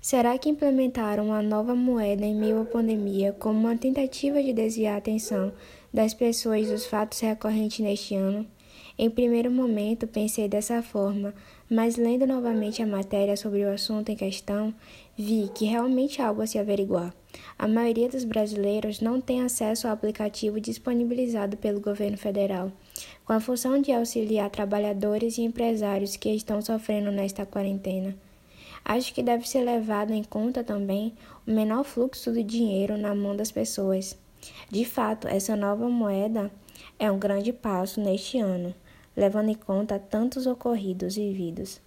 Será que implementar uma nova moeda em meio à pandemia como uma tentativa de desviar a atenção das pessoas dos fatos recorrentes neste ano? Em primeiro momento pensei dessa forma, mas lendo novamente a matéria sobre o assunto em questão, vi que realmente algo a se averiguar. A maioria dos brasileiros não tem acesso ao aplicativo disponibilizado pelo governo federal, com a função de auxiliar trabalhadores e empresários que estão sofrendo nesta quarentena. Acho que deve ser levado em conta também o menor fluxo de dinheiro na mão das pessoas. De fato, essa nova moeda é um grande passo neste ano, levando em conta tantos ocorridos vividos.